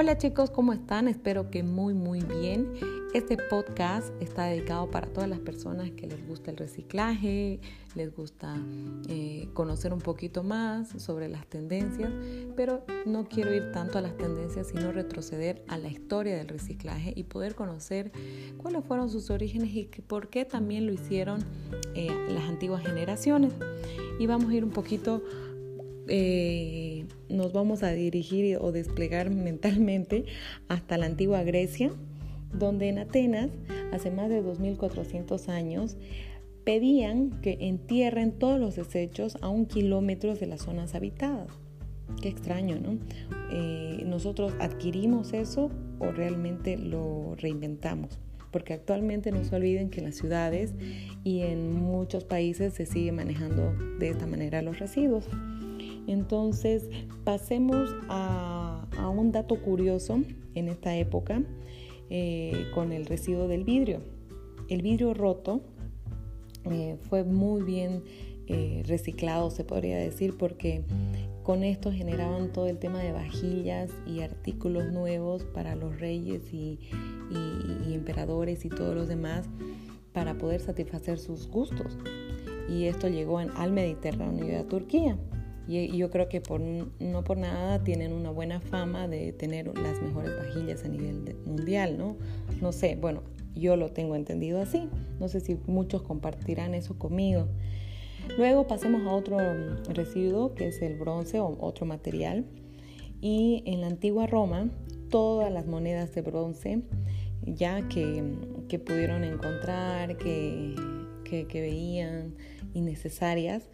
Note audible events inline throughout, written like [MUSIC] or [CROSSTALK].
Hola chicos, ¿cómo están? Espero que muy muy bien. Este podcast está dedicado para todas las personas que les gusta el reciclaje, les gusta eh, conocer un poquito más sobre las tendencias, pero no quiero ir tanto a las tendencias, sino retroceder a la historia del reciclaje y poder conocer cuáles fueron sus orígenes y por qué también lo hicieron eh, las antiguas generaciones. Y vamos a ir un poquito eh, nos vamos a dirigir o desplegar mentalmente hasta la antigua Grecia, donde en Atenas, hace más de 2400 años, pedían que entierren todos los desechos a un kilómetro de las zonas habitadas. Qué extraño, ¿no? Eh, nosotros adquirimos eso o realmente lo reinventamos. Porque actualmente no se olviden que en las ciudades y en muchos países se sigue manejando de esta manera los residuos. Entonces, pasemos a, un dato curioso en esta época eh, con el residuo del vidrio. El vidrio roto eh, fue muy bien eh, reciclado, se podría decir, porque con esto generaban todo el tema de vajillas y artículos nuevos para los reyes y, y emperadores y todos los demás para poder satisfacer sus gustos. Y esto llegó al Mediterráneo y a Turquía. Y, yo creo que por, no por nada tienen una buena fama de tener las mejores vajillas a nivel mundial, ¿no? No sé, bueno, yo lo tengo entendido así. No sé si muchos compartirán eso conmigo. Luego pasemos a otro residuo que es el bronce o otro material. Y en la antigua Roma, todas las monedas de bronce ya que, que pudieron encontrar, que, que veían innecesarias,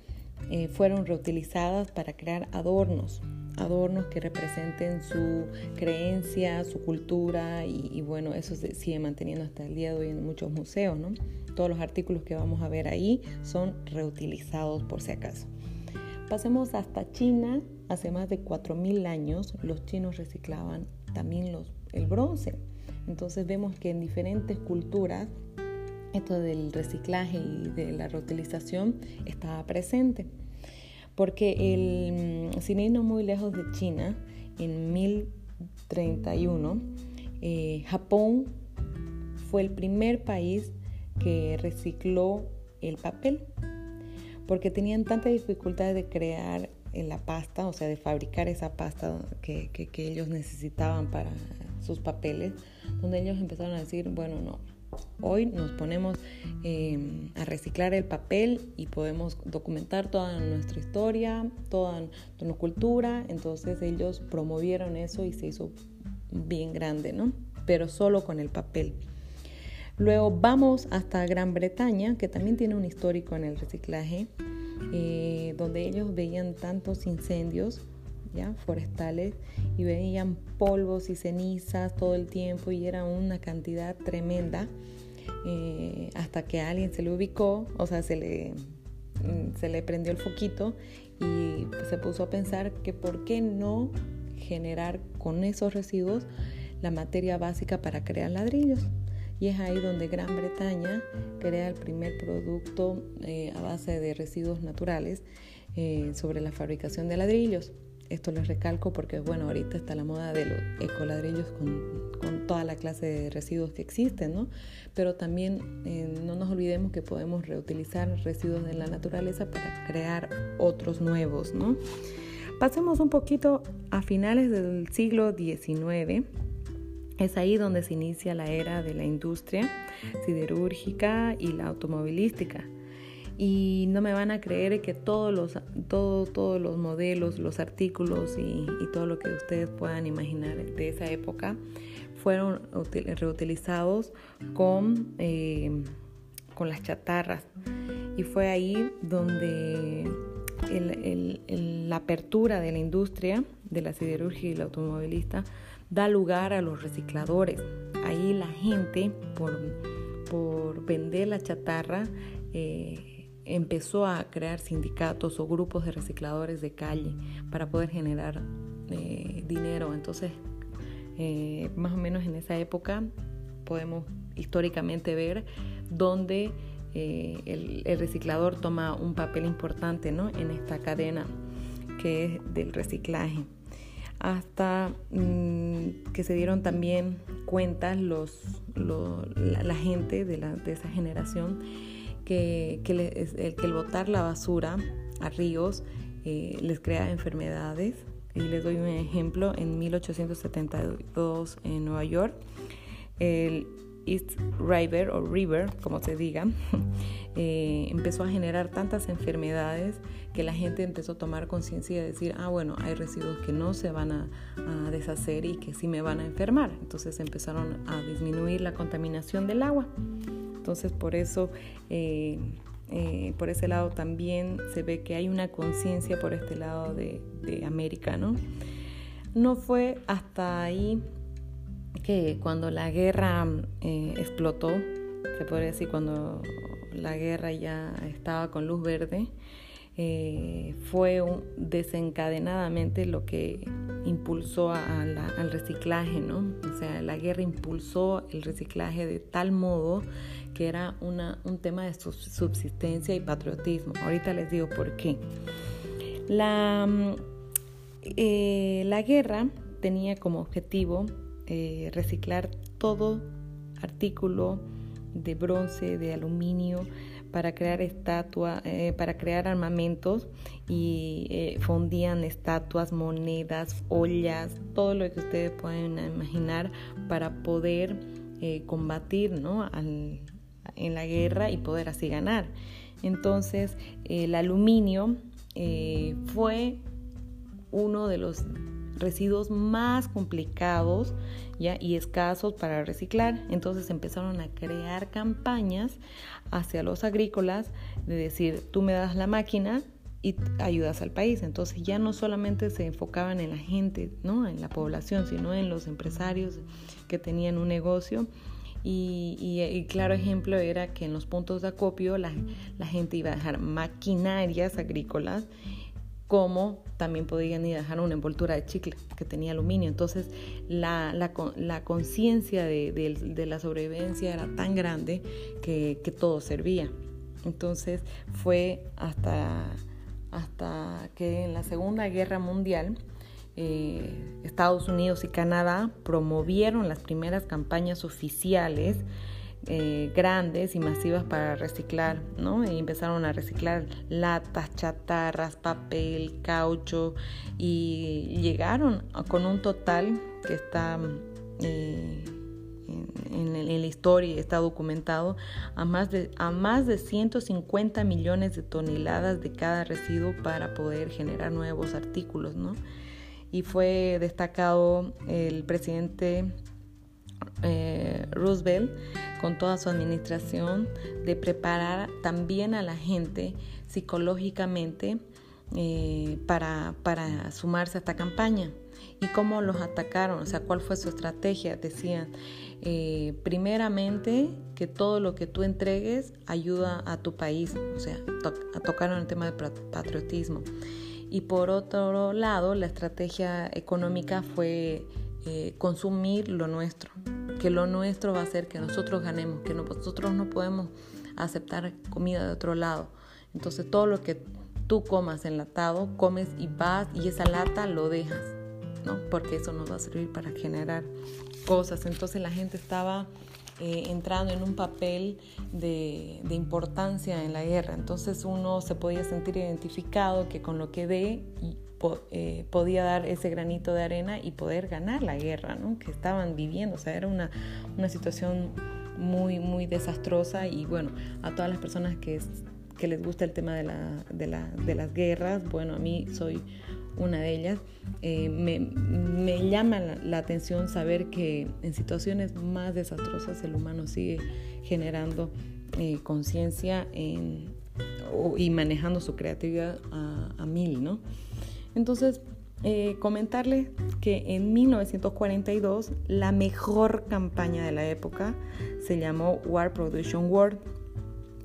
eh, fueron reutilizadas para crear adornos, adornos que representen su creencia, su cultura y, bueno, eso se sigue manteniendo hasta el día de hoy en muchos museos, ¿no? Todos los artículos que vamos a ver ahí son reutilizados por si acaso. Pasemos hasta China, hace más de 4.000 años los chinos reciclaban también los, el bronce. Entonces vemos que en diferentes culturas esto del reciclaje y de la reutilización estaba presente. Porque el, mm, sin irnos muy lejos de China, en 1031, eh, Japón fue el primer país que recicló el papel, porque tenían tanta dificultad de crear la pasta, o sea, de fabricar esa pasta que, que ellos necesitaban para sus papeles, donde ellos empezaron a decir, bueno, no, Hoy nos ponemos em, a reciclar el papel y podemos documentar toda nuestra historia, toda nuestra cultura. Entonces ellos promovieron eso y se hizo bien grande, ¿no? Pero solo con el papel. Luego vamos hasta Gran Bretaña, que también tiene un histórico en el reciclaje, eh, donde ellos veían tantos incendios forestales y veían polvos y cenizas todo el tiempo y era una cantidad tremenda eh, hasta que alguien se le ubicó, o sea, se le, mm, se le prendió el foquito y se puso a pensar que por qué no generar con esos residuos la materia básica para crear ladrillos. Y es ahí donde Gran Bretaña crea el primer producto eh, a base de residuos naturales eh, sobre la fabricación de ladrillos. Esto les recalco porque, bueno, ahorita está la moda de los ecoladrillos con, con toda la clase de residuos que existen, ¿no? Pero también eh, no nos olvidemos que podemos reutilizar residuos de la naturaleza para crear otros nuevos, ¿no? Pasemos un poquito a finales del siglo XIX. Es ahí donde se inicia la era de la industria siderúrgica y la automovilística y no me van a creer que todos los, todos los modelos, los artículos y, todo lo que ustedes puedan imaginar de esa época fueron reutilizados con, eh, con las chatarras. Y fue ahí donde la apertura de la industria de la siderurgia y la automovilista da lugar a los recicladores. Ahí la gente, por, por vender la chatarra, eh, empezó a crear sindicatos o grupos de recicladores de calle para poder generar eh, dinero. Entonces, eh, más o menos en esa época podemos históricamente ver donde eh, el, reciclador toma un papel importante ¿no? en esta cadena que es del reciclaje. hasta mm, que se dieron también cuenta los, la, gente de, esa generación que, que, el, que el botar la basura a ríos eh, les crea enfermedades. Y les doy un ejemplo, en 1872 en Nueva York, el East River o River, como se diga, [LAUGHS] eh, empezó a generar tantas enfermedades que la gente empezó a tomar conciencia de decir, ah, bueno, hay residuos que no se van a, deshacer y que sí me van a enfermar. Entonces empezaron a disminuir la contaminación del agua. Entonces por eso, eh, eh, por ese lado también se ve que hay una conciencia por este lado de, América, ¿no? No fue hasta ahí que cuando la guerra eh, explotó, se podría decir cuando la guerra ya estaba con luz verde, eh, fue desencadenadamente lo que impulsó al reciclaje, ¿no? O sea, la guerra impulsó el reciclaje de tal modo que era un tema de subsistencia y patriotismo. Ahorita les digo por qué. La, eh, la guerra tenía como objetivo eh, reciclar todo artículo de bronce, de aluminio, para crear estatua, eh, para crear armamentos y eh, fundían estatuas, monedas, ollas, todo lo que ustedes pueden imaginar para poder eh, combatir ¿no? en la guerra y poder así ganar. Entonces el aluminio fue uno de los residuos más complicados y escasos para reciclar. Entonces empezaron a crear campañas hacia los agrícolas de decir, tú me das la máquina y ayudas al país. Entonces ya no solamente se enfocaban en la gente, ¿no? en la población, sino en los empresarios que tenían un negocio. Y, claro ejemplo era que en los puntos de acopio la, la gente iba a dejar maquinarias agrícolas como también podían ir a dejar una envoltura de chicle que tenía aluminio. Entonces la, la, conciencia de, la sobrevivencia era tan grande que, todo servía. Entonces fue hasta, hasta que en la Segunda Guerra Mundial eh, Estados Unidos y Canadá promovieron las primeras campañas oficiales eh, grandes y masivas para reciclar, ¿no? Y empezaron a reciclar latas, chatarras, papel, caucho y llegaron con un total que está eh, en, la historia, está documentado, a más, de, a más de 150 millones de toneladas de cada residuo para poder generar nuevos artículos, ¿no? Y fue destacado el presidente eh, Roosevelt con toda su administración de preparar también a la gente psicológicamente eh, para, para sumarse a esta campaña. ¿Y cómo los atacaron? O sea, ¿cuál fue su estrategia? Decían, eh, primeramente, que todo lo que tú entregues ayuda a tu país. O sea, tocaron el tema del patriotismo. Y por otro lado, la estrategia económica fue eh, consumir lo nuestro, que lo nuestro va a hacer que nosotros ganemos, que nosotros no podemos aceptar comida de otro lado. Entonces todo lo que tú comas enlatado, comes y vas y esa lata lo dejas, ¿no? Porque eso nos va a servir para generar cosas. Entonces la gente estaba eh, entrando en un papel de, importancia en la guerra. Entonces uno se podía sentir identificado que con lo que ve eh, podía dar ese granito de arena y poder ganar la guerra ¿no? que estaban viviendo. O sea, era una, una situación muy, muy desastrosa y bueno, a todas las personas que, que les gusta el tema de, la, de, la, de las guerras, bueno, a mí soy una de ellas, eh, me, me, llama la, atención saber que en situaciones más desastrosas el humano sigue generando eh, conciencia y manejando su creatividad a, a mil, ¿no? Entonces, eh, comentarles que en 1942 la mejor campaña de la época se llamó War Production World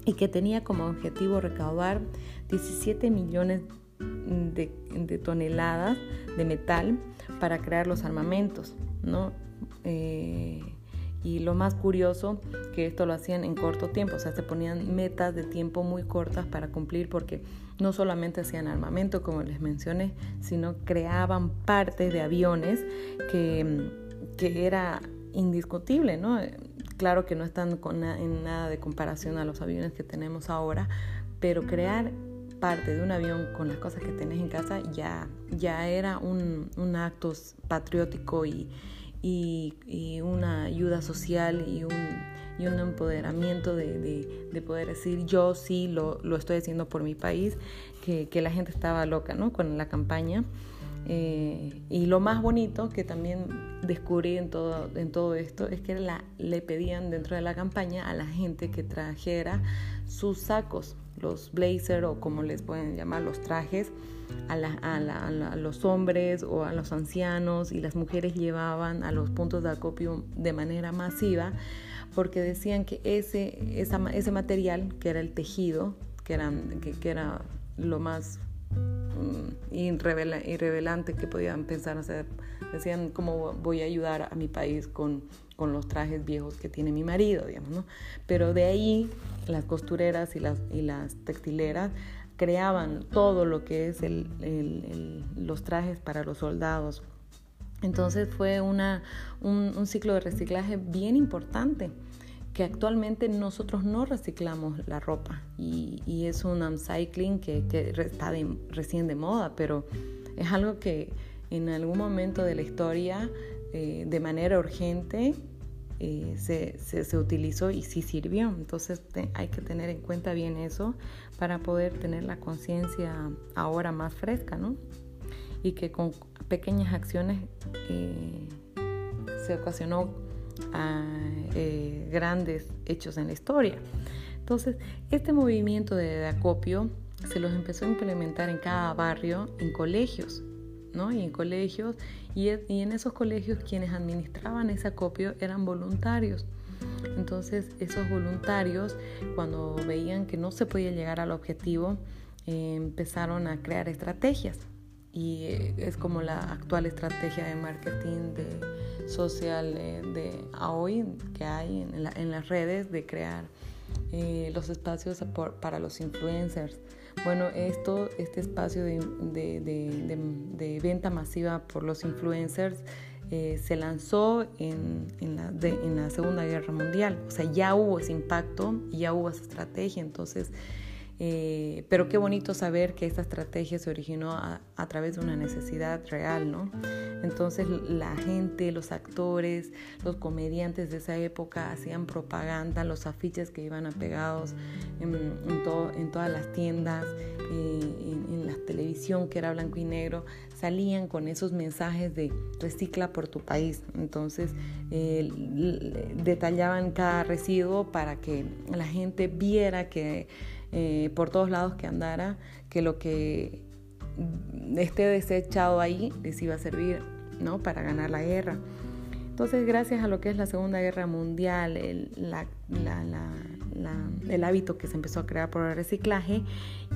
y que tenía como objetivo recaudar 17 millones de, toneladas de metal para crear los armamentos, ¿no? Eh, Y lo más curioso, que esto lo hacían en corto tiempo, o sea, se ponían metas de tiempo muy cortas para cumplir porque no solamente hacían armamento, como les mencioné, sino creaban partes de aviones que, que era indiscutible, ¿no? Claro que no están con en nada de comparación a los aviones que tenemos ahora, pero crear parte de un avión con las cosas que tenés en casa ya, ya era un, un acto patriótico y, y, una ayuda social y un, y un empoderamiento de, de, poder decir yo sí lo, lo, estoy haciendo por mi país, que, que, la gente estaba loca ¿no? con la campaña. Eh, y lo más bonito que también descubrí en todo, en todo esto es que la, le pedían dentro de la campaña a la gente que trajera sus sacos, los blazer o como les pueden llamar los trajes, a, a, los hombres o a los ancianos y las mujeres llevaban a los puntos de acopio de manera masiva porque decían que ese, ese material, que era el tejido, que, eran, que era lo más mm, irrevelante que podían pensar hacer, decían cómo voy a ayudar a mi país con, con los trajes viejos que tiene mi marido, digamos, ¿no? Pero de ahí las costureras y las, y las textileras creaban todo lo que es los trajes para los soldados. Entonces fue una, un, ciclo de reciclaje bien importante que actualmente nosotros no reciclamos la ropa y, es un upcycling que, que está recién de moda, pero es algo que en algún momento de la historia eh, de manera urgente eh, se, se, utilizó y sí sirvió. Entonces hay que tener en cuenta bien eso para poder tener la conciencia ahora más fresca, ¿no? Y que con pequeñas acciones eh, se ocasionó a, eh, grandes hechos en la historia. Entonces, este movimiento de acopio se los empezó a implementar en cada barrio, en colegios, ¿no? Y en colegios, y, en esos colegios quienes administraban ese acopio eran voluntarios. Entonces esos voluntarios, cuando veían que no se podía llegar al objetivo, eh, empezaron a crear estrategias. Y eh, es como la actual estrategia de marketing de social de, hoy que hay en, las redes de crear eh, los espacios para los influencers bueno, esto, este espacio de, venta masiva por los influencers eh, se lanzó en, la, en, la, Segunda Guerra Mundial. O sea, ya hubo ese impacto, ya hubo esa estrategia. Entonces, eh, pero qué bonito saber que esta estrategia se originó a, través de una necesidad real, ¿no? Entonces la gente, los actores, los comediantes de esa época hacían propaganda, los afiches que iban apegados en, en, todas las tiendas, eh, en, la televisión que era blanco y negro, salían con esos mensajes de recicla por tu país. Entonces eh, detallaban cada residuo para que la gente viera que eh, por todos lados que andara, que lo que esté desechado ahí les iba a servir ¿no? para ganar la guerra. Entonces, gracias a lo que es la Segunda Guerra Mundial, el, el hábito que se empezó a crear por el reciclaje,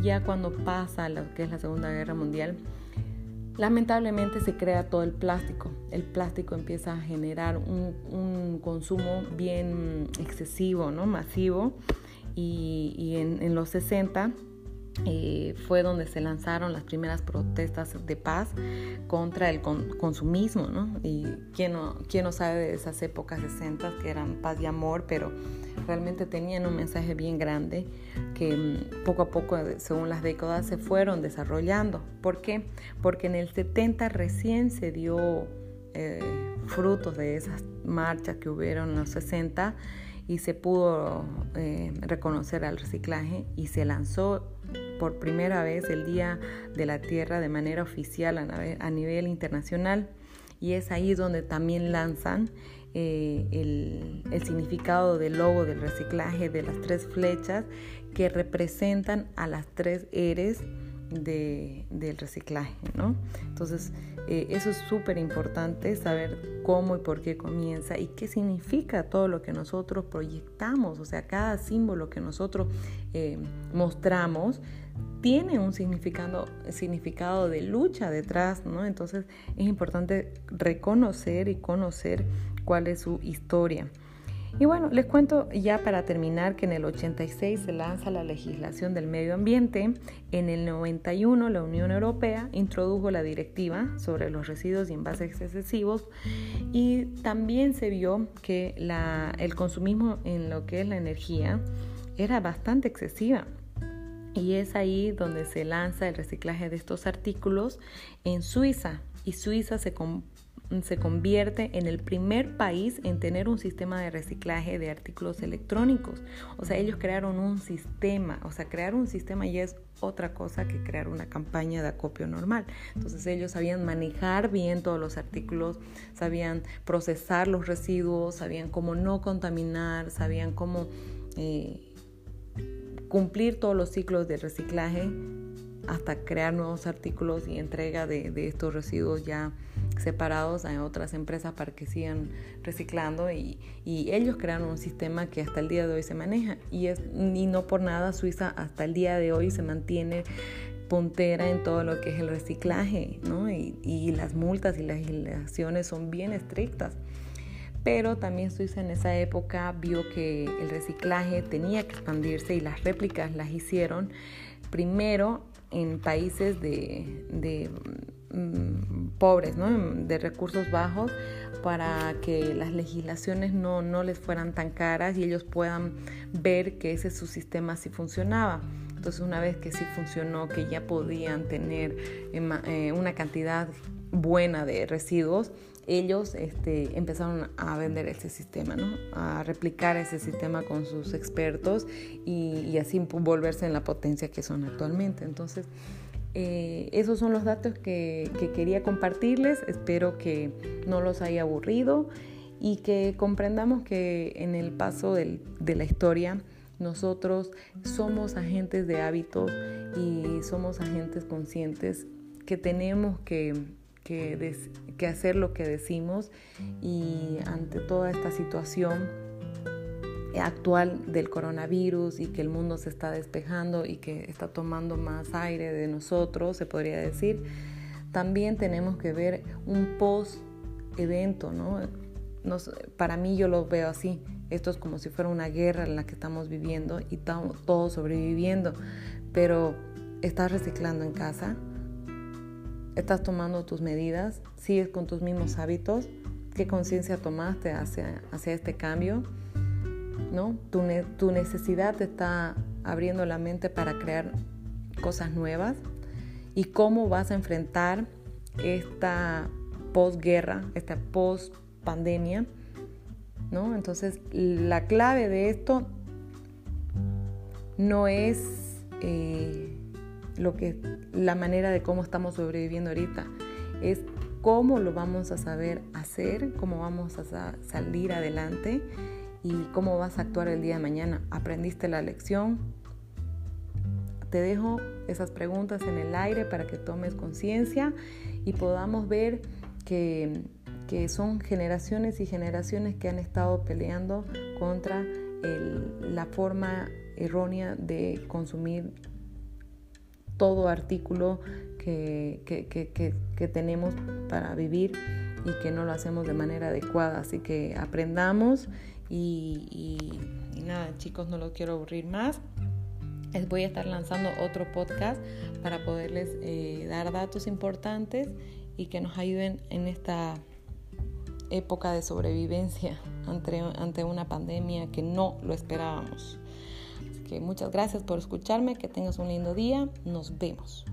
ya cuando pasa lo que es la Segunda Guerra Mundial, lamentablemente se crea todo el plástico. El plástico empieza a generar un, un consumo bien excesivo, ¿no? masivo y, en, los 60 eh, fue donde se lanzaron las primeras protestas de paz contra el consumismo, ¿no? Y quién no, quién no sabe de esas épocas 60 que eran paz y amor, pero realmente tenían un mensaje bien grande que mm, poco a poco, según las décadas, se fueron desarrollando. ¿Por qué? Porque en el 70 recién se dio eh, frutos de esas marchas que hubieron en los 60 y se pudo eh, reconocer al reciclaje y se lanzó por primera vez el Día de la Tierra de manera oficial a, nivel internacional. Y es ahí donde también lanzan eh, el, el, significado del logo del reciclaje de las tres flechas que representan a las tres eres de, del reciclaje, ¿no? Entonces, eh, eso es súper importante, saber cómo y por qué comienza y qué significa todo lo que nosotros proyectamos, o sea, cada símbolo que nosotros eh, mostramos tiene un significado, significado de lucha detrás, ¿no? Entonces, es importante reconocer y conocer cuál es su historia. Y bueno, les cuento ya para terminar que en el 86 se lanza la legislación del medio ambiente, en el 91 la Unión Europea introdujo la directiva sobre los residuos y envases excesivos y también se vio que el consumismo en lo que es la energía era bastante excesiva. Y es ahí donde se lanza el reciclaje de estos artículos en Suiza. Y Suiza se, se convierte en el primer país en tener un sistema de reciclaje de artículos electrónicos. O sea, ellos crearon un sistema, o sea, crear un sistema ya es otra cosa que crear una campaña de acopio normal. Entonces ellos sabían manejar bien todos los artículos, sabían procesar los residuos, sabían cómo no contaminar, sabían cómo eh, cumplir todos los ciclos de reciclaje hasta crear nuevos artículos y entrega de, estos residuos ya separados a otras empresas para que sigan reciclando y, ellos crearon un sistema que hasta el día de hoy se maneja y, es, y no por nada Suiza hasta el día de hoy se mantiene puntera en todo lo que es el reciclaje ¿no? y, y las multas y las legislaciones son bien estrictas pero también Suiza en esa época vio que el reciclaje tenía que expandirse y las réplicas las hicieron primero en países de, mm, pobres, de recursos bajos, para que las legislaciones no, no les fueran tan caras y ellos puedan ver que ese su sistema sí funcionaba. Entonces una vez que sí funcionó, que ya podían tener eh, eh, una cantidad buena de residuos, ellos este, empezaron a vender ese sistema, ¿no? a replicar ese sistema con sus expertos y, así volverse en la potencia que son actualmente. Entonces, eh, esos son los datos que, quería compartirles. Espero que no los haya aburrido y que comprendamos que en el paso de la historia nosotros somos agentes de hábitos y somos agentes conscientes que tenemos que que, hacer lo que decimos y ante toda esta situación actual del coronavirus y que el mundo se está despejando y que está tomando más aire de nosotros, se podría decir, también tenemos que ver un post evento, ¿no? para mí yo lo veo así, esto es como si fuera una guerra en la que estamos viviendo y estamos todos sobreviviendo, pero estás reciclando en casa, estás tomando tus medidas, sigues con tus mismos hábitos, qué conciencia tomaste hacia, hacia este cambio, ¿no? Tu, necesidad te está abriendo la mente para crear cosas nuevas y cómo vas a enfrentar esta posguerra, esta post-pandemia, ¿no? Entonces, la clave de esto no es... Eh, lo que la manera de cómo estamos sobreviviendo ahorita es cómo lo vamos a saber hacer, cómo vamos a salir adelante y cómo vas a actuar el día de mañana. ¿Aprendiste la lección? Te dejo esas preguntas en el aire para que tomes conciencia y podamos ver que, que, son generaciones y generaciones que han estado peleando contra la forma errónea de consumir todo artículo que, tenemos para vivir y que no lo hacemos de manera adecuada. Así que aprendamos y, nada, chicos, no los quiero aburrir más. Voy a estar lanzando otro podcast para poderles eh, dar datos importantes y que nos ayuden en esta época de sobrevivencia ante, ante una pandemia que no lo esperábamos muchas gracias por escucharme, que tengas un lindo día, nos vemos.